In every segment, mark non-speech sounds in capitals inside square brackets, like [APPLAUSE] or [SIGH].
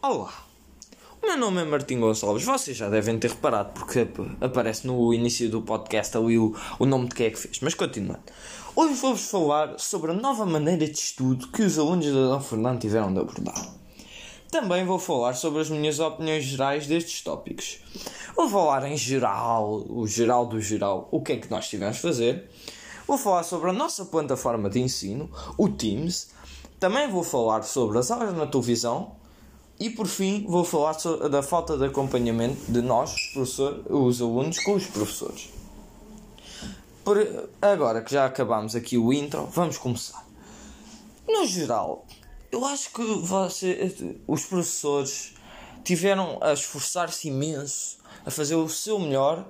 Olá, o meu nome é Martim Gonçalves. Vocês já devem ter reparado porque aparece no início do podcast ali o, o nome de quem é que fez. Mas continuando, hoje vou-vos falar sobre a nova maneira de estudo que os alunos da Dom Fernando tiveram de abordar. Também vou falar sobre as minhas opiniões gerais destes tópicos. Vou falar em geral, o geral do geral, o que é que nós tivemos de fazer. Vou falar sobre a nossa plataforma de ensino, o Teams. Também vou falar sobre as aulas na televisão e por fim, vou falar da falta de acompanhamento de nós, os, os alunos, com os professores. Por, agora que já acabamos aqui o intro, vamos começar. No geral, eu acho que você, os professores tiveram a esforçar-se imenso a fazer o seu melhor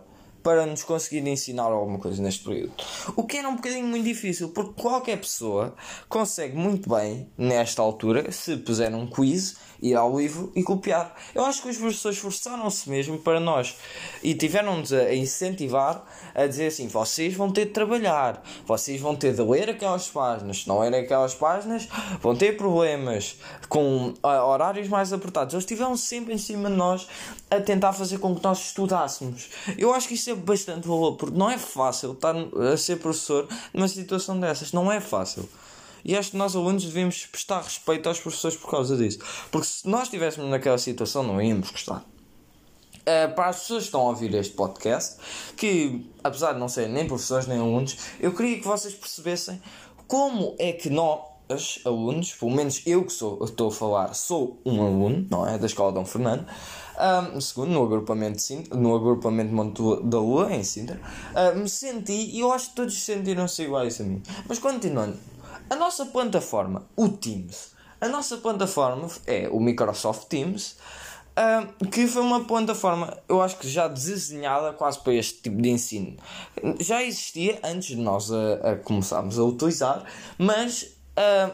para nos conseguir ensinar alguma coisa neste período. O que era um bocadinho muito difícil, porque qualquer pessoa consegue muito bem, nesta altura, se puser um quiz, ir ao livro e copiar. Eu acho que os professores esforçaram-se mesmo para nós e tiveram-nos a incentivar a dizer assim: vocês vão ter de trabalhar, vocês vão ter de ler aquelas páginas, se não lerem aquelas páginas, vão ter problemas com horários mais apertados. Eles estiveram sempre em cima de nós a tentar fazer com que nós estudássemos. Eu acho que isso é bastante valor, porque não é fácil estar a ser professor numa situação dessas, não é fácil. E acho que nós alunos devemos prestar respeito aos professores por causa disso. Porque se nós estivéssemos naquela situação, não íamos gostar. Uh, para as pessoas que estão a ouvir este podcast, que apesar de não serem nem professores nem alunos, eu queria que vocês percebessem como é que nós, alunos, pelo menos eu que sou, estou a falar, sou um aluno, não é? Da Escola Dom Fernando, um, segundo no agrupamento, de Sintra, no agrupamento Monte da Lua, em Sintra, me senti, e eu acho que todos sentiram-se iguais a mim. Mas continuando, a nossa plataforma, o Teams, a nossa plataforma é o Microsoft Teams, uh, que foi uma plataforma, eu acho que já desenhada quase para este tipo de ensino. Já existia antes de nós a, a começarmos a utilizar, mas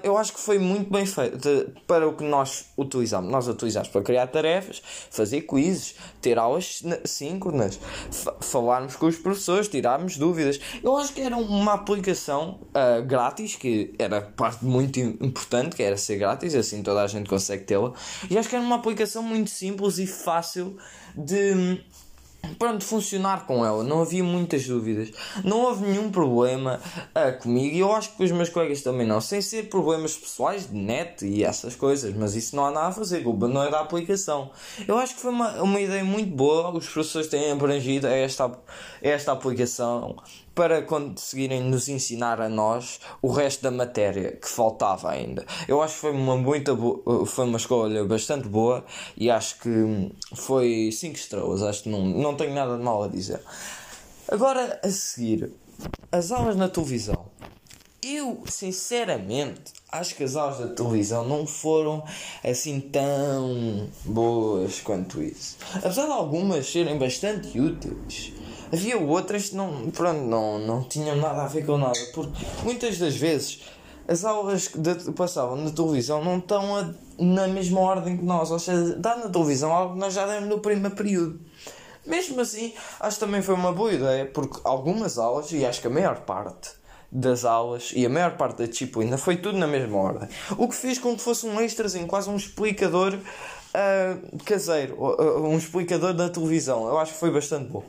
Eu acho que foi muito bem feito para o que nós utilizamos. Nós utilizamos para criar tarefas, fazer quizzes, ter aulas síncronas, falarmos com os professores, tirarmos dúvidas. Eu acho que era uma aplicação uh, grátis, que era parte muito importante, que era ser grátis, assim toda a gente consegue tê-la. E acho que era uma aplicação muito simples e fácil de pronto, funcionar com ela, não havia muitas dúvidas, não houve nenhum problema uh, comigo. E eu acho que os meus colegas também não, sem ser problemas pessoais de net e essas coisas, mas isso não há nada a fazer, culpa. Não é da aplicação. Eu acho que foi uma, uma ideia muito boa, os professores têm abrangido esta, esta aplicação para conseguirem nos ensinar a nós o resto da matéria que faltava ainda. Eu acho que foi uma muita foi uma escolha bastante boa e acho que foi 5 estrelas, acho que não, não tenho nada de mal a dizer. Agora a seguir, as aulas na televisão. Eu, sinceramente, acho que as aulas da televisão não foram assim tão boas quanto isso. Apesar de algumas serem bastante úteis, Havia outras que não, pronto, não, não tinham nada a ver com nada, porque muitas das vezes as aulas que passavam na televisão não estão a, na mesma ordem que nós, ou seja, dá na televisão algo que nós já demos no primeiro período. Mesmo assim, acho que também foi uma boa ideia, porque algumas aulas, e acho que a maior parte das aulas e a maior parte da disciplina foi tudo na mesma ordem. O que fez com que fosse um extrazinho, quase um explicador uh, caseiro, uh, um explicador da televisão. Eu acho que foi bastante bom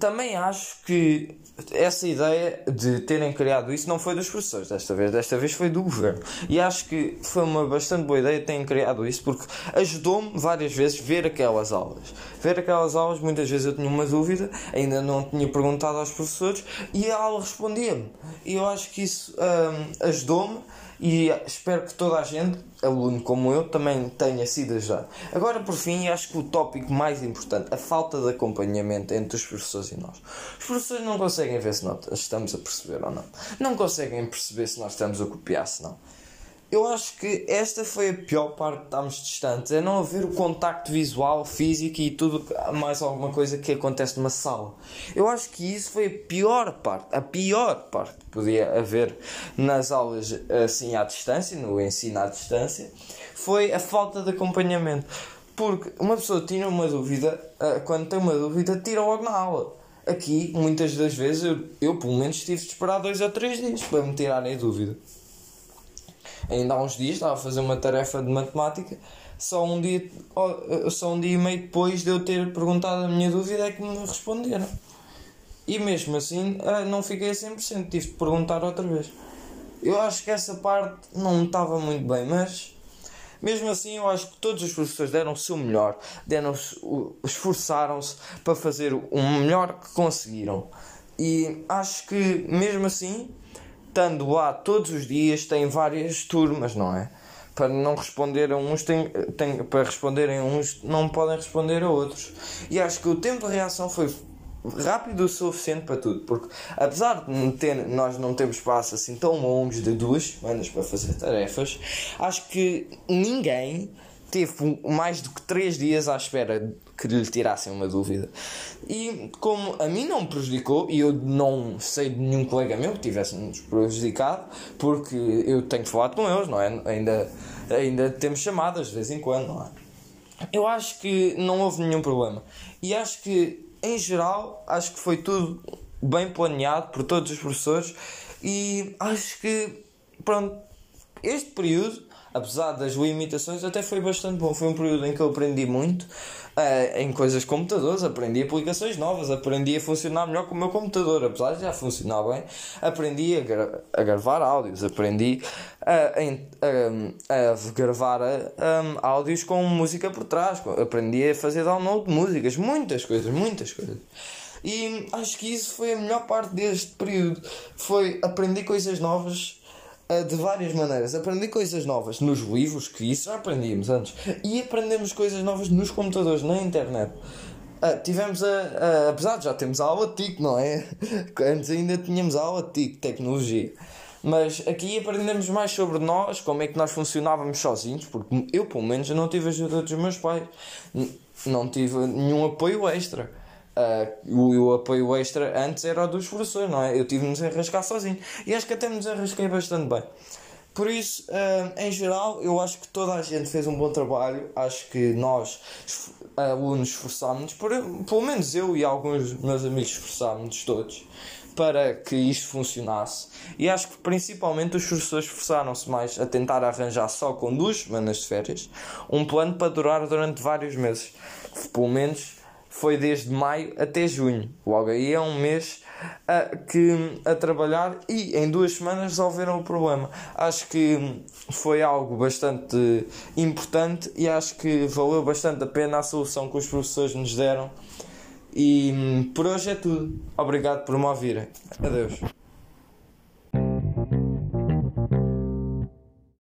também acho que essa ideia de terem criado isso não foi dos professores desta vez, desta vez foi do governo. E acho que foi uma bastante boa ideia terem criado isso porque ajudou-me várias vezes ver aquelas aulas. Ver aquelas aulas, muitas vezes eu tinha uma dúvida, ainda não tinha perguntado aos professores e a aula respondia-me. E eu acho que isso hum, ajudou-me e espero que toda a gente, aluno como eu, também tenha sido ajudado. Agora, por fim, acho que o tópico mais importante, a falta de acompanhamento entre os professores e nós. Os professores não conseguem ver se nós estamos a perceber ou não. Não conseguem perceber se nós estamos a copiar, se não. Eu acho que esta foi a pior parte de estarmos distantes, é não haver o contacto visual, físico e tudo mais alguma coisa que acontece numa sala. Eu acho que isso foi a pior parte, a pior parte que podia haver nas aulas assim à distância, no ensino à distância, foi a falta de acompanhamento. Porque uma pessoa tinha uma dúvida, ah, quando tem uma dúvida, tira logo na aula. Aqui, muitas das vezes, eu, eu pelo menos tive de esperar dois ou três dias para me tirarem a dúvida. Ainda há uns dias estava a fazer uma tarefa de matemática, só um dia, só um dia e meio depois de eu ter perguntado a minha dúvida é que me responderam. E mesmo assim ah, não fiquei a 100%, tive de perguntar outra vez. Eu acho que essa parte não estava muito bem, mas mesmo assim eu acho que todos os professores deram o seu melhor, deram esforçaram-se para fazer o melhor que conseguiram. E acho que mesmo assim, estando lá todos os dias, tem várias turmas, não é? Para não responder a uns, tem, tem, para responderem a uns, não podem responder a outros. E acho que o tempo de reação foi rápido o suficiente para tudo, porque apesar de ter, nós não termos espaço assim tão longos de duas semanas para fazer tarefas, acho que ninguém teve mais do que três dias à espera que lhe tirassem uma dúvida. E como a mim não me prejudicou, e eu não sei de nenhum colega meu que tivesse-nos prejudicado, porque eu tenho falado com eles, não é? Ainda, ainda temos chamadas de vez em quando, não é? Eu acho que não houve nenhum problema. E acho que em geral, acho que foi tudo bem planeado por todos os professores e acho que, pronto, este período, apesar das limitações, até foi bastante bom. Foi um período em que eu aprendi muito uh, em coisas de computadores, aprendi aplicações novas, aprendi a funcionar melhor com o meu computador, apesar de já funcionar bem, aprendi a, gra a gravar áudios, aprendi a, a, a gravar um, áudios com música por trás, aprendi a fazer download de músicas, muitas coisas, muitas coisas. E acho que isso foi a melhor parte deste período. Foi aprender coisas novas de várias maneiras. Aprendi coisas novas nos livros, que isso já aprendíamos antes, e aprendemos coisas novas nos computadores, na internet. Uh, tivemos a, a, apesar de já termos a aula de TIC, não é? [LAUGHS] Antes ainda tínhamos a aula de TIC, tecnologia. Mas aqui aprendemos mais sobre nós, como é que nós funcionávamos sozinhos, porque eu, pelo menos, não tive ajuda dos meus pais, não tive nenhum apoio extra. Uh, o, o, apoio extra antes era o dos professores, não é? Eu tive de me desenrascar sozinho. E acho que até me desenrasquei bastante bem. Por isso, uh, em geral, eu acho que toda a gente fez um bom trabalho. Acho que nós, alunos, esforçámos-nos, pelo menos eu e alguns meus amigos esforçámos-nos todos para que isto funcionasse. E acho que principalmente os professores esforçaram-se mais a tentar arranjar só com duas semanas de férias um plano para durar durante vários meses. Pelo menos foi desde maio até junho. Logo aí é um mês a, que, a trabalhar e em duas semanas resolveram o problema. Acho que foi algo bastante importante e acho que valeu bastante a pena a solução que os professores nos deram. E por hoje é tudo. Obrigado por me ouvirem. Adeus.